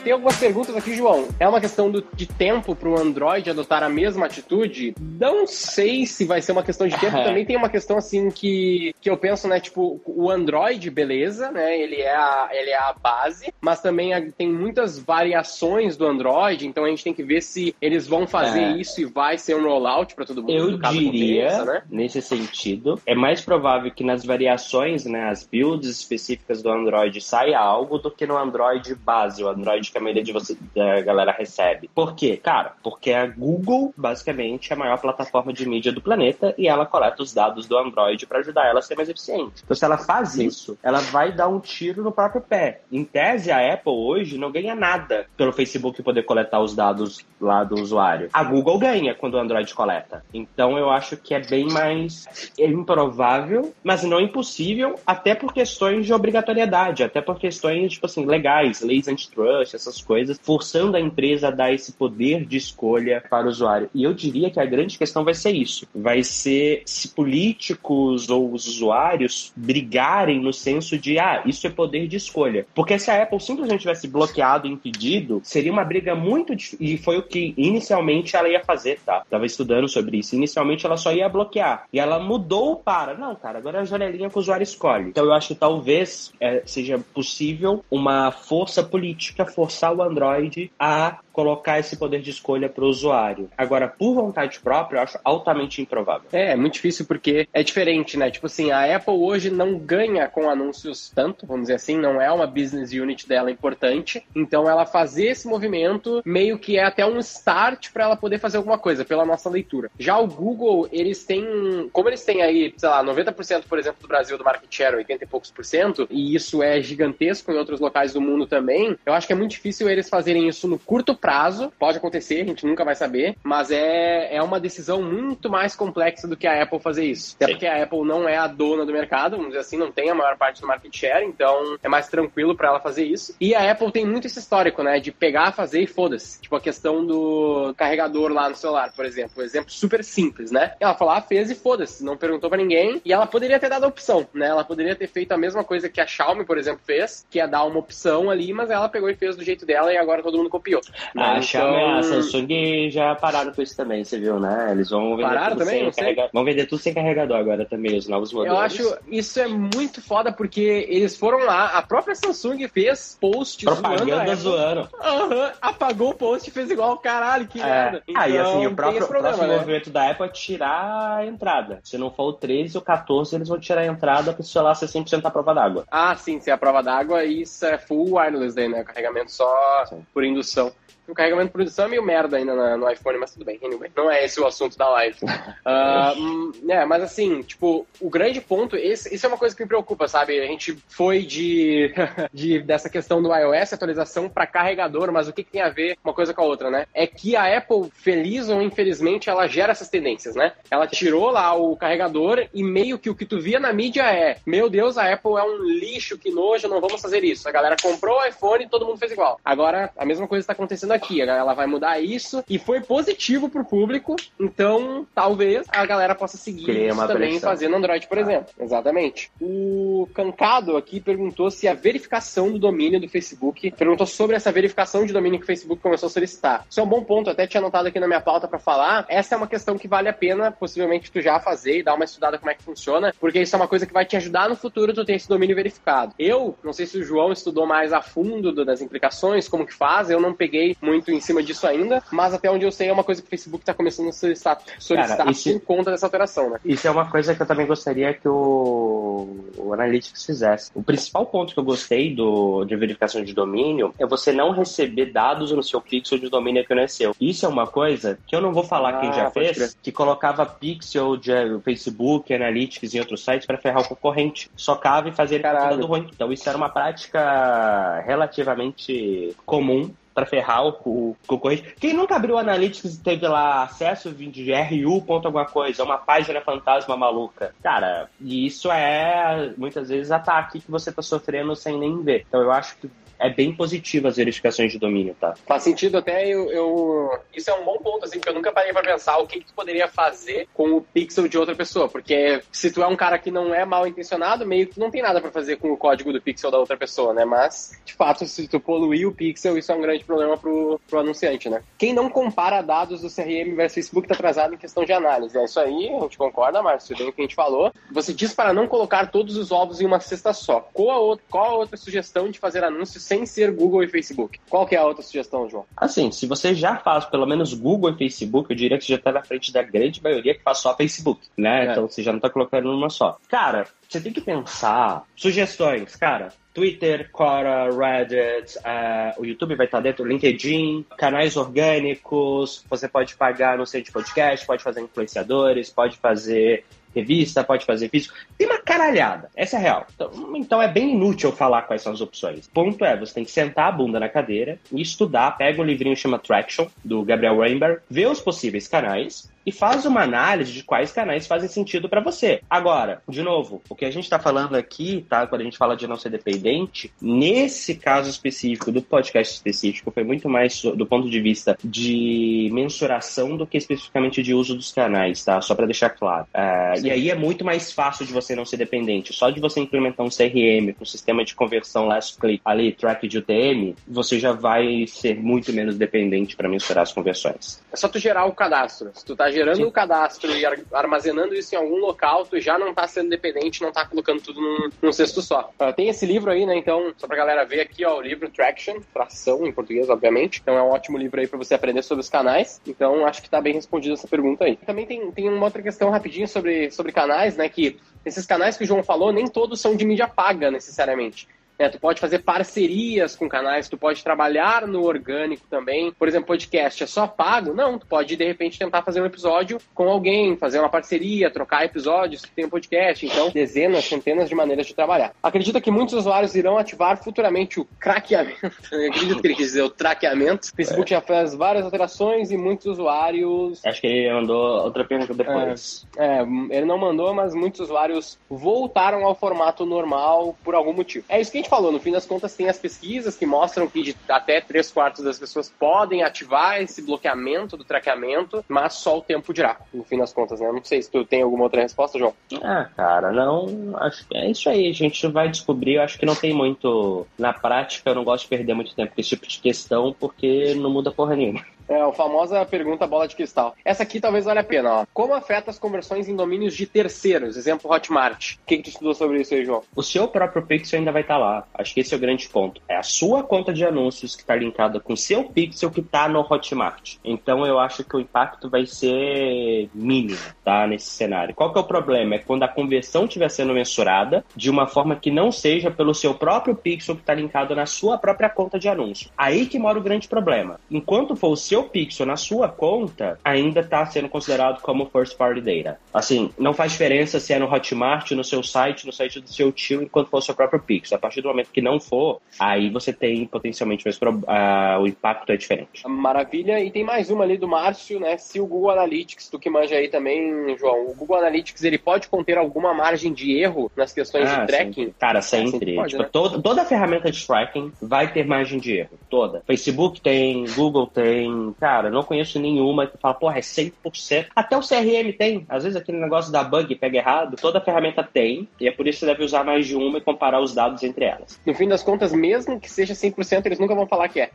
Tem algumas perguntas aqui, João. É uma questão do, de tempo para o Android adotar a mesma atitude? Não sei se vai ser uma questão de tempo. Também tem uma questão assim que, que eu penso, né? Tipo, o Android, beleza, né? Ele é a, ele é a base, mas também tem muitas variações do Android, então a gente tem que ver se eles vão fazer é. isso e vai ser um rollout para todo mundo. Eu diria, né? nesse sentido, é mais provável que nas variações, né, as builds específicas do Android saia algo do que no Android base, o Android que a maioria de você, da galera recebe. Por quê? Cara, porque a Google, basicamente, é a maior plataforma de mídia do planeta e ela coleta os dados do Android para ajudar ela a ser mais eficiente. Então, se ela faz isso, ela vai dar um tiro no próprio pé. Em tese, a Apple hoje não ganha nada pelo Facebook poder coletar os dados lá do usuário. A Google ganha quando o Android coleta. Então, eu acho que é bem mais improvável, mas não impossível, até por questões de obrigatoriedade, até por questões, tipo assim, legais, leis antitrust, essas coisas, forçando a empresa a dar esse poder de escolha para o usuário. E eu diria que a grande questão vai ser isso. Vai ser se políticos ou os usuários brigarem no senso de, ah, isso é poder de escolha. Porque se a Apple simplesmente tivesse bloqueado impedido, seria uma briga muito difícil. E foi o que inicialmente ela ia fazer, tá? Tava estudando sobre isso. Inicialmente ela só ia bloquear. E ela mudou para, não, cara, agora é a janelinha que o usuário escolhe. Então eu acho que talvez é, seja possível uma força política, força forçar o Android a colocar esse poder de escolha para o usuário. Agora, por vontade própria, eu acho altamente improvável. É, é muito difícil porque é diferente, né? Tipo assim, a Apple hoje não ganha com anúncios tanto, vamos dizer assim, não é uma business unit dela importante. Então, ela fazer esse movimento meio que é até um start para ela poder fazer alguma coisa, pela nossa leitura. Já o Google, eles têm, como eles têm aí, sei lá, 90%, por exemplo, do Brasil do market share, 80 e poucos por cento, e isso é gigantesco em outros locais do mundo também, eu acho que é muito difícil eles fazerem isso no curto prazo. Pode acontecer, a gente nunca vai saber, mas é, é uma decisão muito mais complexa do que a Apple fazer isso. Até Sim. porque a Apple não é a dona do mercado, vamos dizer assim, não tem a maior parte do market share, então é mais tranquilo para ela fazer isso. E a Apple tem muito esse histórico, né, de pegar, fazer e foda-se. Tipo a questão do carregador lá no celular, por exemplo. Um exemplo super simples, né? Ela falou, ah, fez e foda-se, não perguntou para ninguém. E ela poderia ter dado a opção, né? Ela poderia ter feito a mesma coisa que a Xiaomi, por exemplo, fez, que é dar uma opção ali, mas ela pegou e fez do jeito dela e agora todo mundo copiou. A então... A Samsung já pararam com isso também, você viu, né? Eles vão vender pararam tudo também? sem carregador. Vão vender tudo sem carregador agora também, os novos modelos. Eu acho isso é muito foda porque eles foram lá, a própria Samsung fez post Propaganda zoando. Uhum, apagou o post e fez igual, caralho, que é. merda. Então, ah, e assim, o próprio, problema, próximo né? movimento da Apple é tirar a entrada. Se não for o 13 ou 14, eles vão tirar a entrada para o celular ser 100% à prova d'água. Ah, sim, se é a prova d'água, isso é full wireless daí, né? Carregamento só Sim. por indução. O carregamento por indução é meio merda ainda na, no iPhone, mas tudo bem, anyway. Não é esse o assunto da live. uh, é, mas assim, tipo, o grande ponto, esse, isso é uma coisa que me preocupa, sabe? A gente foi de, de dessa questão do iOS, atualização para carregador, mas o que, que, tem a ver uma coisa com a outra, né? É que a Apple, feliz ou infelizmente, ela gera essas tendências, né? Ela tirou lá o carregador e meio que o que tu via na mídia é: meu Deus, a Apple é um lixo, que nojo, não vamos fazer isso. A galera comprou o iPhone e todo mundo fez igual. Agora, a mesma coisa está acontecendo aqui aqui, ela vai mudar isso e foi positivo pro público, então talvez a galera possa seguir Cria isso também pressão. fazendo Android, por exemplo. Exatamente. O Cancado aqui perguntou se a verificação do domínio do Facebook, perguntou sobre essa verificação de domínio que o Facebook começou a solicitar. Isso é um bom ponto, até tinha anotado aqui na minha pauta para falar. Essa é uma questão que vale a pena, possivelmente, tu já fazer e dar uma estudada como é que funciona, porque isso é uma coisa que vai te ajudar no futuro tu ter esse domínio verificado. Eu, não sei se o João estudou mais a fundo do- das implicações, como que faz, eu não peguei muito em cima disso ainda, mas até onde eu sei é uma coisa que o Facebook tá começando a solicitar, solicitar Cara, esse- por conta dessa alteração, né? Isso é uma coisa que eu também gostaria que o, o Analytics fizesse. O principal ponto que eu gostei do, de verificação de domínio é você não receber dados no seu pixel de domínio que não é seu. Isso é uma coisa que eu não vou falar quem Ah, já pode fez, crer. que colocava pixel de Facebook, Analytics em outros sites para ferrar o concorrente. Socava e fazia ele ficar Caralho. tudo ruim. Então isso era uma prática relativamente comum para ferrar o, o concorrente. Quem nunca abriu o Analytics e teve lá acesso de RU ponto alguma coisa, uma página fantasma maluca. Cara, e isso é muitas vezes ataque que você tá sofrendo sem nem ver. Então eu acho que é bem positivo as verificações de domínio, tá? Faz sentido até eu, eu- Isso é um bom ponto, assim, porque eu nunca parei pra pensar o que, que tu poderia fazer com o pixel de outra pessoa. Porque se tu é um cara que não é mal intencionado, meio que não tem nada pra fazer com o código do pixel da outra pessoa, né? Mas, de fato, se tu poluir o pixel, isso é um grande problema pro, pro anunciante, né? Quem não compara dados do CRM versus Facebook tá atrasado em questão de análise. É isso aí, a gente concorda, Márcio, bem o que a gente falou. Você diz para não colocar todos os ovos em uma cesta só. Qual a, outra, qual a outra sugestão de fazer anúncios sem ser Google e Facebook? Qual que é a outra sugestão, João? Assim, se você já faz pelo menos Google e Facebook, eu diria que você já tá na frente da grande maioria que faz só Facebook, né? É. Então você já não tá colocando numa só. Cara, você tem que pensar. Sugestões, cara. Twitter, Quora, Reddit, eh, o YouTube vai estar dentro, LinkedIn, canais orgânicos, você pode pagar no site de podcast, pode fazer influenciadores, pode fazer revista, pode fazer físico. Tem uma caralhada. Essa é real. Então, então é bem inútil falar quais são as opções. Ponto é, você tem que sentar a bunda na cadeira e estudar, pega o livrinho que chama Traction, do Gabriel Weinberg, vê os possíveis canais e faz uma análise de quais canais fazem sentido para você. Agora, de novo, o que a gente está falando aqui, tá? Quando a gente fala de não ser dependente, nesse caso específico, do podcast específico, foi muito mais do ponto de vista de mensuração do que especificamente de uso dos canais, tá? Só para deixar claro. É, e aí é muito mais fácil de você não ser dependente. Só de você implementar um CRM com sistema de conversão last click ali, track de UTM, você já vai ser muito menos dependente para mensurar as conversões. É só tu gerar o cadastro. Se tu tá gerando o cadastro e ar- armazenando isso em algum local, tu já não tá sendo dependente, não tá colocando tudo num, num cesto só. Ah, tem esse livro aí, né? Então, só pra galera ver aqui, ó, o livro Traction, tração em português, obviamente. Então é um ótimo livro aí pra você aprender sobre os canais. Então, acho que tá bem respondida essa pergunta aí. Também tem, tem uma outra questão rapidinho sobre, sobre canais, né? Que esses canais que o João falou, nem todos são de mídia paga, necessariamente. Né? tu pode fazer parcerias com canais, tu pode trabalhar no orgânico também. Por exemplo, podcast é só pago? Não, tu pode de repente tentar fazer um episódio com alguém, fazer uma parceria, trocar episódios que tem um podcast. Então, dezenas, centenas de maneiras de trabalhar. Acredita que muitos usuários irão ativar futuramente o craqueamento. Eu acredito que ele quis dizer o traqueamento. O Facebook já fez várias alterações e muitos usuários Acho que ele mandou outra pergunta depois. é, ele não mandou, mas muitos usuários voltaram ao formato normal por algum motivo. É isso que a gente falou, no fim das contas tem as pesquisas que mostram que de até 3 quartos das pessoas podem ativar esse bloqueamento do traqueamento, mas só o tempo dirá, no fim das contas, né? Não sei se tu tem alguma outra resposta, João. Ah, cara, não. Acho que é isso aí. A gente vai descobrir. Eu acho que não tem muito. Na prática, eu não gosto de perder muito tempo com esse tipo de questão, porque não muda porra nenhuma. É, a famosa pergunta bola de cristal. Essa aqui talvez valha a pena, ó. Como afeta as conversões em domínios de terceiros? Exemplo, Hotmart. O que, que tu estudou sobre isso aí, João? O seu próprio Pixel ainda vai estar lá. Acho que esse é o grande ponto. É a sua conta de anúncios que está linkada com o seu Pixel que está no Hotmart. Então eu acho que o impacto vai ser mínimo, tá? Nesse cenário. Qual que é o problema? É quando a conversão estiver sendo mensurada de uma forma que não seja pelo seu próprio Pixel que está linkado na sua própria conta de anúncio. Aí que mora o grande problema. Enquanto for o seu seu pixel na sua conta ainda está sendo considerado como first party data. Assim, não faz diferença se é no Hotmart, no seu site, no site do seu tio, enquanto for o seu próprio pixel. A partir do momento que não for, aí você tem potencialmente mais uh, o impacto é diferente. Maravilha. E tem mais uma ali do Márcio, né? Se o Google Analytics, tu que manja aí também, João, o Google Analytics ele pode conter alguma margem de erro nas questões ah, de tracking? Sim. Cara, sempre. sempre pode, tipo, né? toda, toda ferramenta de tracking vai ter margem de erro. Toda. Facebook tem, Google tem. Cara, não conheço nenhuma que fala, porra, é 100%. Até o CRM tem. Às vezes aquele negócio da bug pega errado. Toda ferramenta tem. E é por isso que você deve usar mais de uma e comparar os dados entre elas. No fim das contas, mesmo que seja 100%, eles nunca vão falar que é.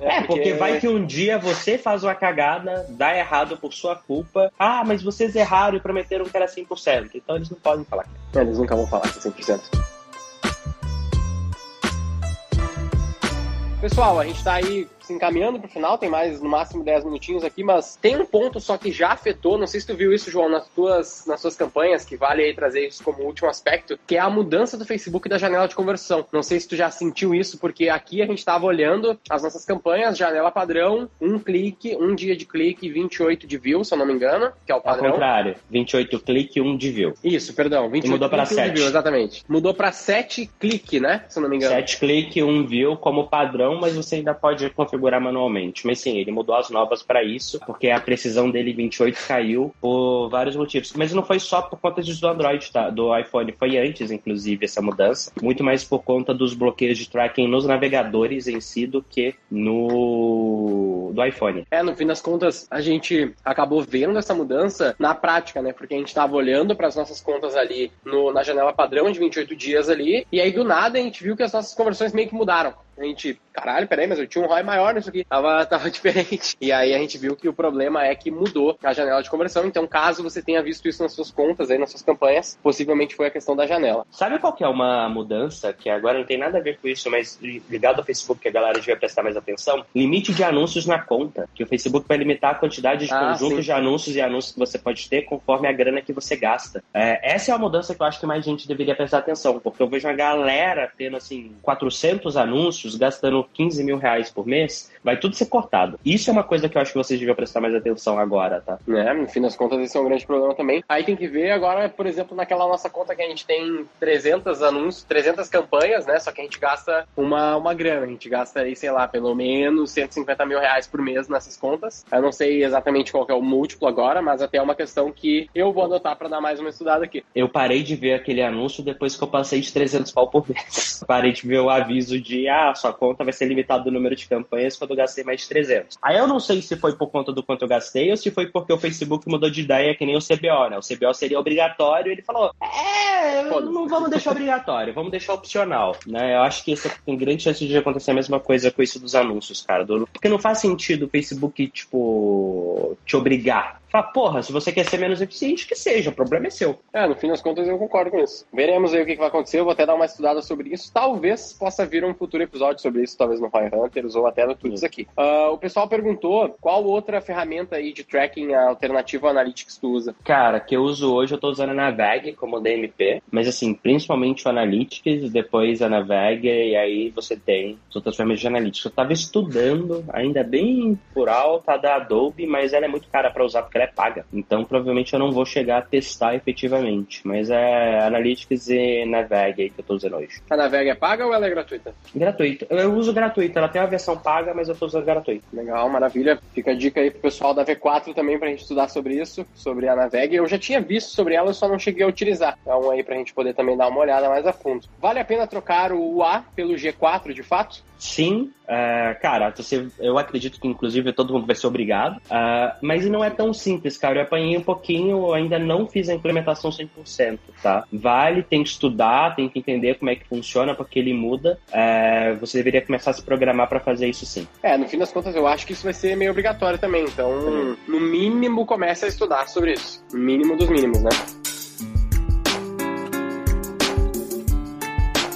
é, porque vai que um dia você faz uma cagada, dá errado por sua culpa. Ah, mas vocês erraram e prometeram que era 100%. Então eles não podem falar que é. Eles nunca vão falar que é 100%. Pessoal, a gente está aí se encaminhando pro final, tem mais no máximo 10 minutinhos aqui, mas tem um ponto só que já afetou, não sei se tu viu isso, João, nas tuas, nas suas campanhas, que vale aí trazer isso como último aspecto, que é a mudança do Facebook da janela de conversão. Não sei se tu já sentiu isso, porque aqui a gente estava olhando as nossas campanhas, janela padrão, um clique, um dia de clique, 28 de view, se eu não me engano, que é o padrão. Ao contrário, 28 clique, 1 de view. Isso, perdão, 28 e mudou para 7. View, exatamente. Mudou para 7 clique, né, se eu não me engano. 7 clique, 1 view como padrão, mas você ainda pode configurar manualmente. Mas sim, ele mudou as novas para isso, porque a precisão dele 28 caiu por vários motivos. Mas não foi só por conta disso do Android, tá? Do iPhone. Foi antes, inclusive, essa mudança. Muito mais por conta dos bloqueios de tracking nos navegadores em si do que no do iPhone. É, no fim das contas, a gente acabou vendo essa mudança na prática, né? Porque a gente estava olhando para as nossas contas ali no, na janela padrão de 28 dias ali, e aí do nada a gente viu que as nossas conversões meio que mudaram a gente, caralho, peraí, mas eu tinha um ROI maior nisso aqui. Tava, tava diferente. E aí a gente viu que o problema é que mudou a janela de conversão. Então, caso você tenha visto isso nas suas contas, aí, nas suas campanhas, possivelmente foi a questão da janela. Sabe qual que é uma mudança que agora não tem nada a ver com isso, mas ligado ao Facebook que a galera devia prestar mais atenção? Limite de anúncios na conta. Que o Facebook vai limitar a quantidade de ah, conjuntos sim. de anúncios e anúncios que você pode ter conforme a grana que você gasta. É, essa é a mudança que eu acho que mais gente deveria prestar atenção, porque eu vejo uma galera tendo, assim, 400 anúncios gastando 15 mil reais por mês, vai tudo ser cortado. Isso é uma coisa que eu acho que vocês deviam prestar mais atenção agora, tá? É, no fim das contas, esse é um grande problema também. Aí tem que ver agora, por exemplo, naquela nossa conta que a gente tem 300 anúncios, 300 campanhas, né? Só que a gente gasta uma, uma grana. A gente gasta aí, sei lá, pelo menos 150 mil reais por mês nessas contas. Eu não sei exatamente qual é o múltiplo agora, mas até é uma questão que eu vou adotar para dar mais uma estudada aqui. Eu parei de ver aquele anúncio depois que eu passei de 300 pau por mês. parei de ver o aviso de, ah, sua conta vai ser limitada do número de campanhas quando eu gastei mais de 300. Aí eu não sei se foi por conta do quanto eu gastei ou se foi porque o Facebook mudou de ideia que nem o CBO, né? O CBO seria obrigatório e ele falou, é, não vamos deixar obrigatório, vamos deixar opcional, né? Eu acho que isso tem grande chance de acontecer a mesma coisa com isso dos anúncios, cara. Porque não faz sentido o Facebook, tipo, te obrigar Fala, porra, se você quer ser menos eficiente, que seja, o problema é seu. É, no fim das contas eu concordo com isso. Veremos aí o que, vai acontecer, eu vou até dar uma estudada sobre isso. Talvez possa vir um futuro episódio sobre isso, talvez no Fire Hunters ou até no Tuts aqui. Uh, o pessoal perguntou qual outra ferramenta aí de tracking alternativa ao Analytics tu usa? Cara, que eu uso hoje, eu tô usando a Naveg como DMP, mas assim, principalmente o Analytics, depois a Naveg, e aí você tem as outras ferramentas de Analytics. Eu tava estudando, ainda bem por alta da Adobe, mas ela é muito cara para usar porque ela é paga. Então provavelmente eu não vou chegar a testar efetivamente. Mas é Analytics e Naveg aí que eu tô usando hoje. A Naveg é paga ou ela é gratuita? Gratuita. Eu uso gratuita. Ela tem a versão paga, mas eu tô usando gratuita. Legal, maravilha. Fica a dica aí pro pessoal da V4 também pra gente estudar sobre isso, sobre a Naveg. Eu já tinha visto sobre ela, só não cheguei a utilizar. Então aí pra gente poder também dar uma olhada mais a fundo. Vale a pena trocar o A pelo G4 de fato? Sim, uh, cara, você, eu acredito que inclusive todo mundo vai ser obrigado, uh, mas não é tão simples, cara. Eu apanhei um pouquinho, ainda não fiz a implementação 100%, tá? Vale, tem que estudar, tem que entender como é que funciona, porque ele muda. Uh, você deveria começar a se programar para fazer isso sim. É, no fim das contas, eu acho que isso vai ser meio obrigatório também. Então, no mínimo, comece a estudar sobre isso. Mínimo dos mínimos, né?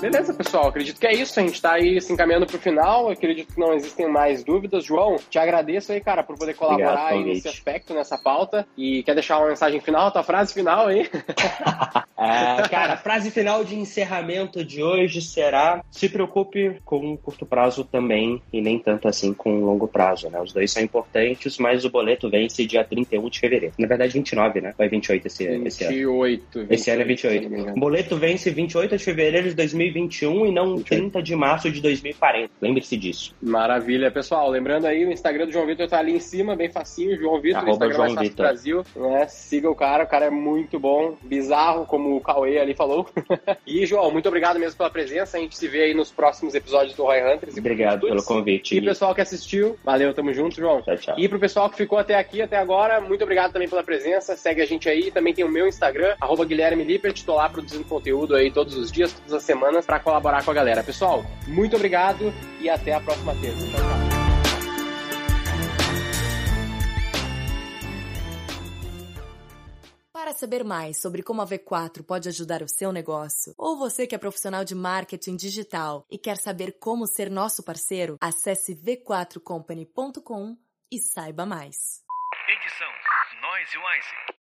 Beleza, pessoal. Acredito que é isso. A gente tá aí se encaminhando pro final. Acredito que não existem mais dúvidas. João, te agradeço aí, cara, por poder colaborar Obrigado, aí nesse aspecto, nessa pauta. E quer deixar uma mensagem final, tua frase final aí? é, cara, a frase final de encerramento de hoje será: se preocupe com curto prazo também e nem tanto assim com longo prazo, né? Os dois são importantes, mas o boleto vence dia 31 de fevereiro. Na verdade, 29, né? Vai 28 esse, 28, esse ano. 28, Esse ano é 28. O boleto vence 28 de fevereiro de 2021 e não 30 de março de 2040. Lembre-se disso. Maravilha, pessoal. Lembrando aí, o Instagram do João Vitor tá ali em cima, bem facinho. João Vitor, Instagram João mais fácil do Vitor. Brasil. Né? Siga o cara, o cara é muito bom, bizarro, como o Cauê ali falou. e, João, muito obrigado mesmo pela presença. A gente se vê aí nos próximos episódios do Roy Hunters. Obrigado pelo convite. E o pessoal que assistiu, valeu, tamo junto, João. Tchau, tchau. E pro pessoal que ficou até aqui, até agora, muito obrigado também pela presença. Segue a gente aí. Também tem o meu Instagram, arroba Guilherme Lippert. Tô lá produzindo conteúdo aí todos os dias, todas as semanas, pra colaborar com a galera. Pessoal, muito obrigado e até a próxima terça. Tchau, tchau. Para saber mais sobre como a V4 pode ajudar o seu negócio, ou você que é profissional de marketing digital e quer saber como ser nosso parceiro, acesse v4company.com e saiba mais. Edição Noise Wise.